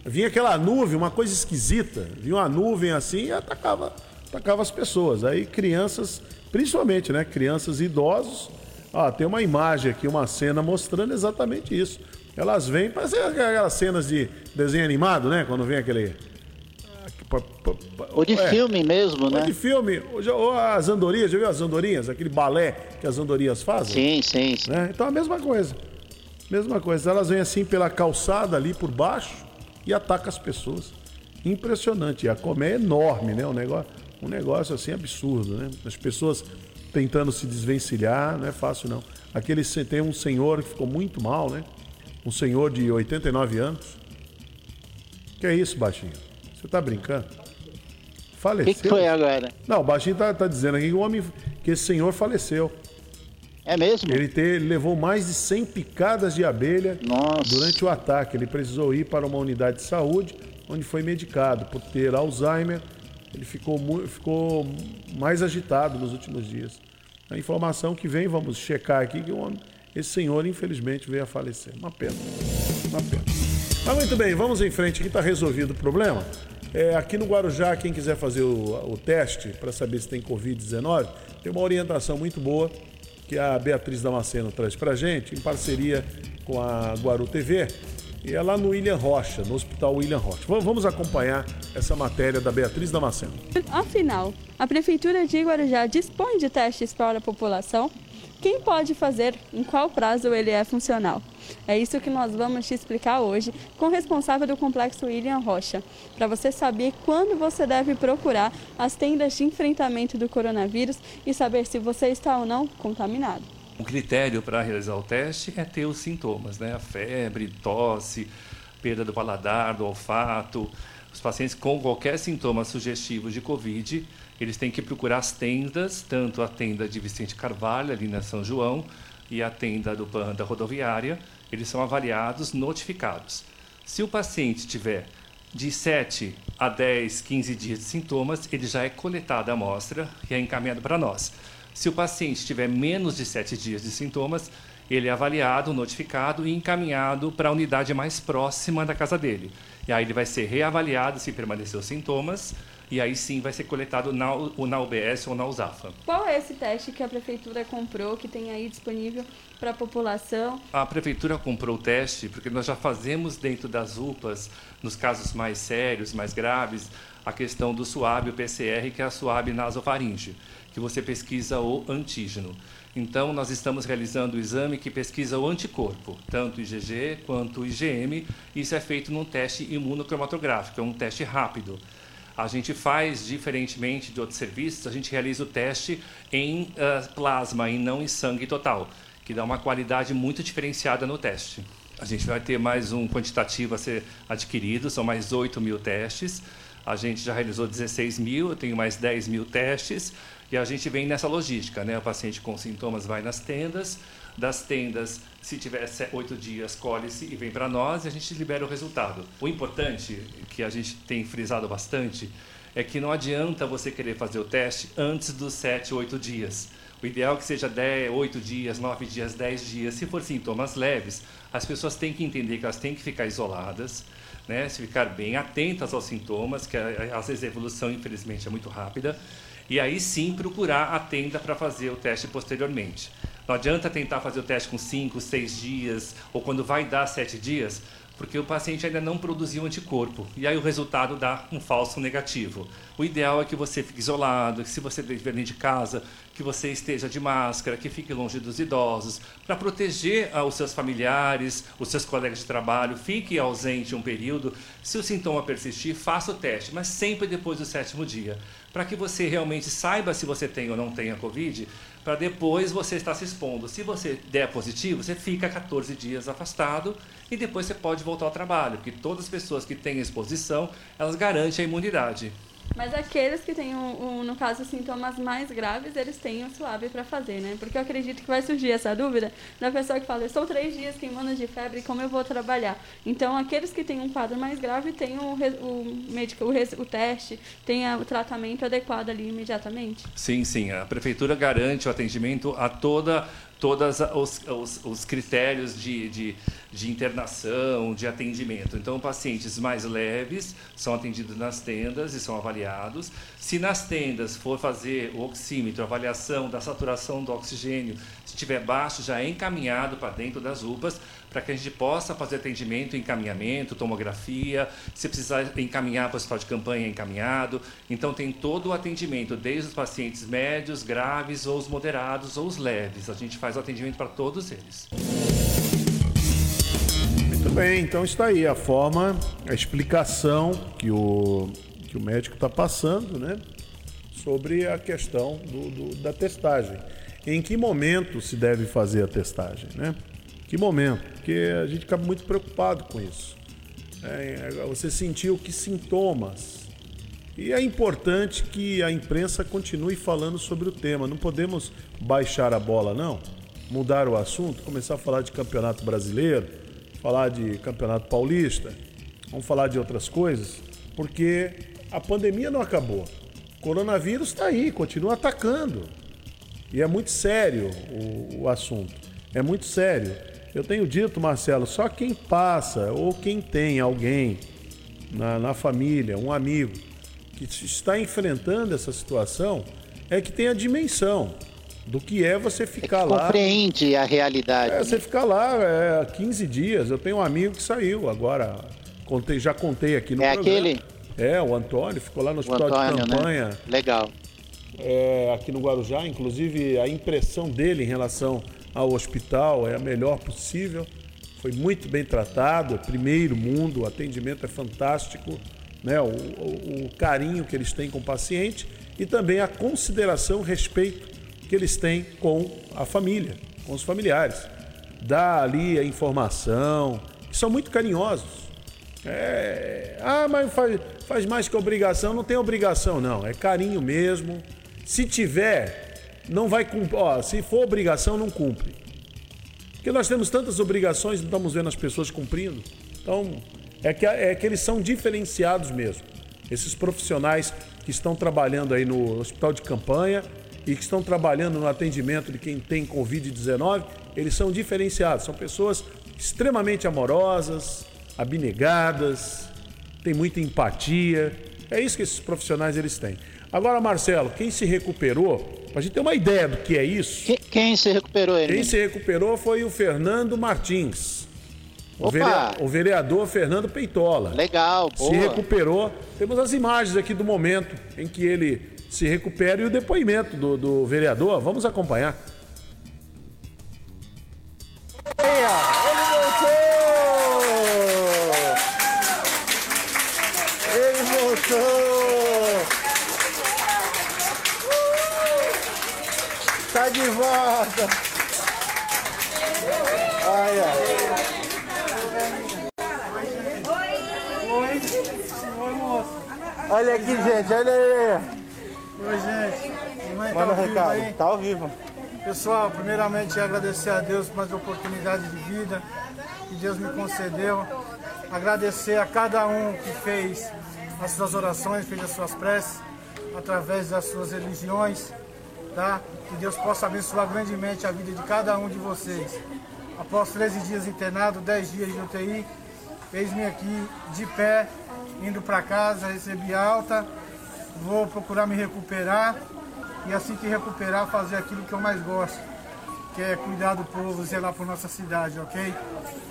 Vinha aquela nuvem, uma coisa esquisita. Vinha uma nuvem assim e atacava, atacava as pessoas. Aí crianças, principalmente, né? Crianças e idosos. Ah, tem uma imagem aqui, uma cena mostrando exatamente isso. Elas vêm, parece aquelas cenas de desenho animado, né? Quando vem aquele ou de é, filme mesmo, né? Ou de filme. Ou as andorinhas, já viu as andorinhas? Aquele balé que as andorinhas fazem? Sim, sim. sim. Né? Então a mesma coisa. Mesma coisa. Elas vêm assim pela calçada ali por baixo e atacam as pessoas. Impressionante. E a colmeia é enorme, né? Um negócio, um negócio assim absurdo, né? As pessoas tentando se desvencilhar, não é fácil não. Aquele tem um senhor que ficou muito mal, né? Um senhor de 89 anos. Que é isso, baixinho? Você tá brincando? Faleceu? O que, que, foi agora? Não, o baixinho tá, tá dizendo aqui que o homem, que esse senhor faleceu. É mesmo? Ele, te, ele levou mais de 100 picadas de abelha Nossa. durante o ataque. Ele precisou ir para uma unidade de saúde, onde foi medicado por ter Alzheimer. Ele ficou, ficou mais agitado nos últimos dias. A informação que vem, vamos checar aqui, que o homem, esse senhor, infelizmente, veio a falecer. Uma pena. Uma pena. Mas muito bem, vamos em frente. Aqui está resolvido o problema. É, aqui no Guarujá, quem quiser fazer o, o teste para saber se tem Covid-19, tem uma orientação muito boa que a Beatriz Damasceno traz para gente, em parceria com a Guaru TV, e é lá no William Rocha, no Hospital William Rocha. Vamos acompanhar essa matéria da Beatriz Damasceno. Afinal, a Prefeitura de Guarujá dispõe de testes para a população? Quem pode fazer, em qual prazo ele é funcional? É isso que nós vamos te explicar hoje com o responsável do complexo William Rocha, para você saber quando você deve procurar as tendas de enfrentamento do coronavírus e saber se você está ou não contaminado. O critério para realizar o teste é ter os sintomas, né? A febre, tosse, perda do paladar, do olfato. Os pacientes com qualquer sintoma sugestivo de Covid, eles têm que procurar as tendas, tanto a tenda de Vicente Carvalho, ali na São João, e a tenda do PAN da rodoviária, eles são avaliados, notificados. Se o paciente tiver de 7 a 10, 15 dias de sintomas, ele já é coletado a amostra e é encaminhado para nós. Se o paciente tiver menos de sete dias de sintomas, ele é avaliado, notificado e encaminhado para a unidade mais próxima da casa dele. E aí ele vai ser reavaliado se permaneceu sintomas e aí sim vai ser coletado na, na UBS ou na USAFA. Qual é esse teste que a prefeitura comprou, que tem aí disponível para a população? A prefeitura comprou o teste porque nós já fazemos dentro das UPAs, nos casos mais sérios, mais graves, a questão do SUAB, o PCR, que é a SUAB nasofaringe, que você pesquisa o antígeno. Então, nós estamos realizando o exame que pesquisa o anticorpo, tanto IgG quanto IgM. Isso é feito num teste imunocromatográfico, é um teste rápido. A gente faz, diferentemente de outros serviços, a gente realiza o teste em uh, plasma e não em sangue total, que dá uma qualidade muito diferenciada no teste. A gente vai ter mais um quantitativo a ser adquirido, são mais 8 mil testes. A gente já realizou 16 mil, eu tenho mais 10 mil testes. E a gente vem nessa logística, né? O paciente com sintomas vai nas tendas, das tendas, se tiver oito dias, colhe-se e vem para nós e a gente libera o resultado. O importante, que a gente tem frisado bastante, é que não adianta você querer fazer o teste antes dos sete, oito dias. O ideal é que seja 10, 8 dias, 9 dias, 10 dias. Se for sintomas leves, as pessoas têm que entender que elas têm que ficar isoladas, né? se ficar bem atentas aos sintomas, que às vezes a evolução, infelizmente, é muito rápida. E aí sim procurar a tenda para fazer o teste posteriormente. Não adianta tentar fazer o teste com 5, 6 dias, ou quando vai dar 7 dias, porque o paciente ainda não produziu anticorpo. E aí o resultado dá um falso negativo. O ideal é que você fique isolado, que se você estiver dentro de casa, que você esteja de máscara, que fique longe dos idosos, para proteger ah, os seus familiares, os seus colegas de trabalho, fique ausente um período. Se o sintoma persistir, faça o teste, mas sempre depois do sétimo dia, para que você realmente saiba se você tem ou não tem a Covid, para depois você estar se expondo. Se você der positivo, você fica 14 dias afastado e depois você pode voltar ao trabalho, porque todas as pessoas que têm exposição, elas garantem a imunidade. Mas aqueles que têm, um, um, no caso, sintomas mais graves, eles têm o suave para fazer, né? Porque eu acredito que vai surgir essa dúvida da pessoa que fala, estou três dias queimando de febre, como eu vou trabalhar? Então, aqueles que têm um quadro mais grave têm o, o médico, o, o teste, tem o tratamento adequado ali imediatamente? Sim, sim. A prefeitura garante o atendimento a toda todos os, os, os, critérios de, de, de, internação, de atendimento. Então, pacientes mais leves são atendidos nas tendas e são avaliados. Se nas tendas for fazer o oxímetro, avaliação da saturação do oxigênio, se estiver baixo, já é encaminhado para dentro das UPAs para que a gente possa fazer atendimento, encaminhamento, tomografia, se precisar encaminhar para o hospital de campanha, é encaminhado. Então tem todo o atendimento, desde os pacientes médios, graves, ou os moderados, ou os leves. A gente faz o atendimento para todos eles. Bem, então está aí a forma, a explicação que o, que o médico está passando, né? Sobre a questão do, do, da testagem. Em que momento se deve fazer a testagem, né? Que momento? Porque a gente fica muito preocupado com isso. É, você sentiu que sintomas. E é importante que a imprensa continue falando sobre o tema. Não podemos baixar a bola, não. Mudar o assunto, começar a falar de campeonato brasileiro, falar de campeonato paulista, vamos falar de outras coisas, porque a pandemia não acabou. O coronavírus está aí, continua atacando. E é muito sério o, o assunto. É muito sério. Eu tenho dito, Marcelo, só quem passa ou quem tem alguém na, na família, um amigo, que está enfrentando essa situação, é que tem a dimensão do que é você ficar é lá. Compreende a realidade. É, você ficar lá é, 15 dias. Eu tenho um amigo que saiu agora. Contei, já contei aqui no é programa. aquele? É, o Antônio, ficou lá no hospital Antônio, de né? campanha. Né? Legal. É, aqui no Guarujá, inclusive a impressão dele em relação ao hospital é a melhor possível. Foi muito bem tratado, primeiro mundo, o atendimento é fantástico, né? o, o, o carinho que eles têm com o paciente e também a consideração, respeito que eles têm com a família, com os familiares. Dá ali a informação, são muito carinhosos. É... Ah, mas faz, faz mais que obrigação. Não tem obrigação, não. É carinho mesmo. Se tiver não vai cumprir. Se for obrigação, não cumpre. Porque nós temos tantas obrigações, não estamos vendo as pessoas cumprindo. Então, é que, é que eles são diferenciados mesmo. Esses profissionais que estão trabalhando aí no hospital de campanha e que estão trabalhando no atendimento de quem tem Covid-19, eles são diferenciados. São pessoas extremamente amorosas, abnegadas, têm muita empatia. É isso que esses profissionais eles têm. Agora, Marcelo, quem se recuperou, para a gente ter uma ideia do que é isso. Quem, quem se recuperou, ele? Quem se recuperou foi o Fernando Martins. O, vereador, o vereador Fernando Peitola. Legal, boa. Se recuperou. Temos as imagens aqui do momento em que ele se recupera e o depoimento do, do vereador. Vamos acompanhar. Aí, ó, ele voltou! Ele voltou! Tá de volta! Aí, ó. Olha aqui, gente, olha aí. Oi, gente. Mãe, Manda tá um ao vivo recado. aí? Tá ao vivo. Pessoal, primeiramente agradecer a Deus por mais oportunidade de vida que Deus me concedeu. Agradecer a cada um que fez as suas orações, fez as suas preces através das suas religiões, tá? Que Deus possa abençoar grandemente a vida de cada um de vocês. Após 13 dias internado, 10 dias de UTI, eis-me aqui de pé, indo para casa, recebi alta, vou procurar me recuperar e assim que recuperar, fazer aquilo que eu mais gosto, que é cuidar do povo, zelar por nossa cidade, ok?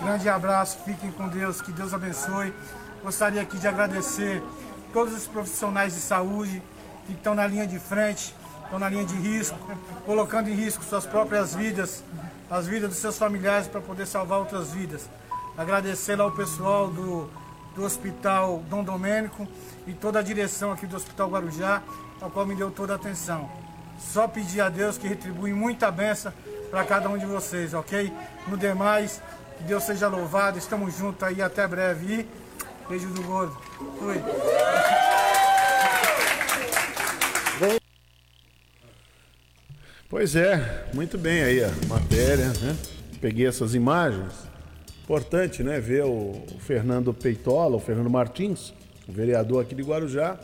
Grande abraço, fiquem com Deus, que Deus abençoe. Gostaria aqui de agradecer todos os profissionais de saúde que estão na linha de frente, estão na linha de risco, colocando em risco suas próprias vidas, as vidas dos seus familiares para poder salvar outras vidas. Agradecer ao pessoal do, do Hospital Dom Domênico e toda a direção aqui do Hospital Guarujá, ao qual me deu toda a atenção. Só pedir a Deus que retribui muita benção para cada um de vocês, ok? No demais, que Deus seja louvado, estamos juntos aí, até breve. E beijo do gordo. Fui. Pois é, muito bem aí a matéria, né? Peguei essas imagens. Importante, né, ver o Fernando Peitola, o Fernando Martins, o vereador aqui de Guarujá.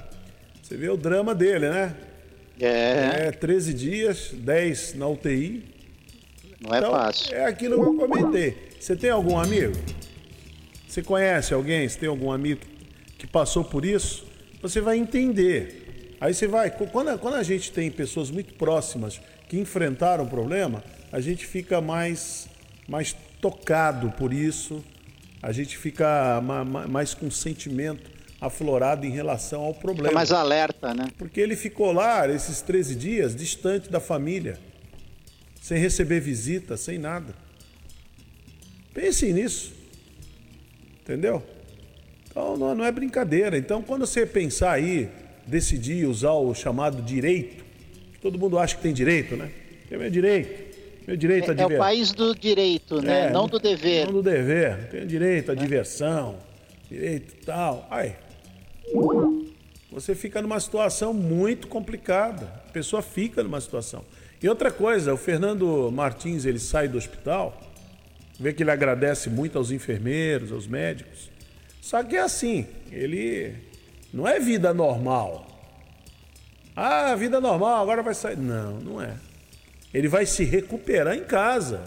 Você vê o drama dele, né? É, É 13 dias, 10 na UTI. não é Então, fácil. É aquilo que eu comentei. Você tem algum amigo? Você conhece alguém? Você tem algum amigo que passou por isso? Você vai entender. Aí você vai. Quando a, quando a gente tem pessoas muito próximas que enfrentaram o problema, a gente fica mais, mais tocado por isso, a gente fica ma- ma- mais com sentimento aflorado em relação ao problema. Fica mais alerta, né? Porque ele ficou lá esses 13 dias distante da família, sem receber visita, sem nada. Pense nisso. Entendeu? Então não, é brincadeira. Então quando você pensar aí, decidir usar o chamado direito, todo mundo acha que tem direito, né? Tem meu direito. Meu direito a É, é diver- o país do direito, né? É, não do dever. Não do dever. Tem direito à diversão, direito tal. Ai. Você fica numa situação muito complicada. A pessoa fica numa situação. E outra coisa, o Fernando Martins, ele sai do hospital, vê que ele agradece muito aos enfermeiros, aos médicos. Só que é assim, ele não é vida normal. Ah, vida normal, agora vai sair. Não, não é. Ele vai se recuperar em casa.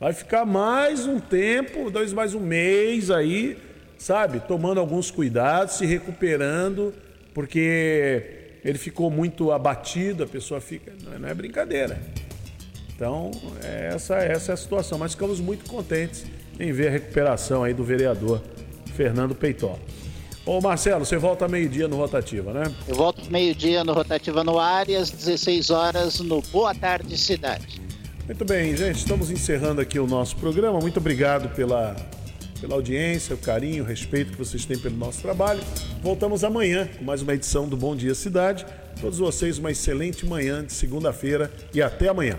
Vai ficar mais um tempo, dois mais um mês aí, sabe? Tomando alguns cuidados, se recuperando, porque ele ficou muito abatido, a pessoa fica. Não é, brincadeira. Então, é essa, essa é a situação. Mas ficamos muito contentes em ver a recuperação aí do vereador Fernando Peitó. Ô Marcelo, você volta meio-dia no Rotativa, né? Eu volto meio-dia no Rotativa no Áreas, 16 horas no Boa Tarde Cidade. Muito bem, gente, estamos encerrando aqui o nosso programa. Muito obrigado pela, pela audiência, o carinho, o respeito que vocês têm pelo nosso trabalho. Voltamos amanhã com mais uma edição do Bom Dia Cidade. Todos vocês uma excelente manhã de segunda-feira e até amanhã.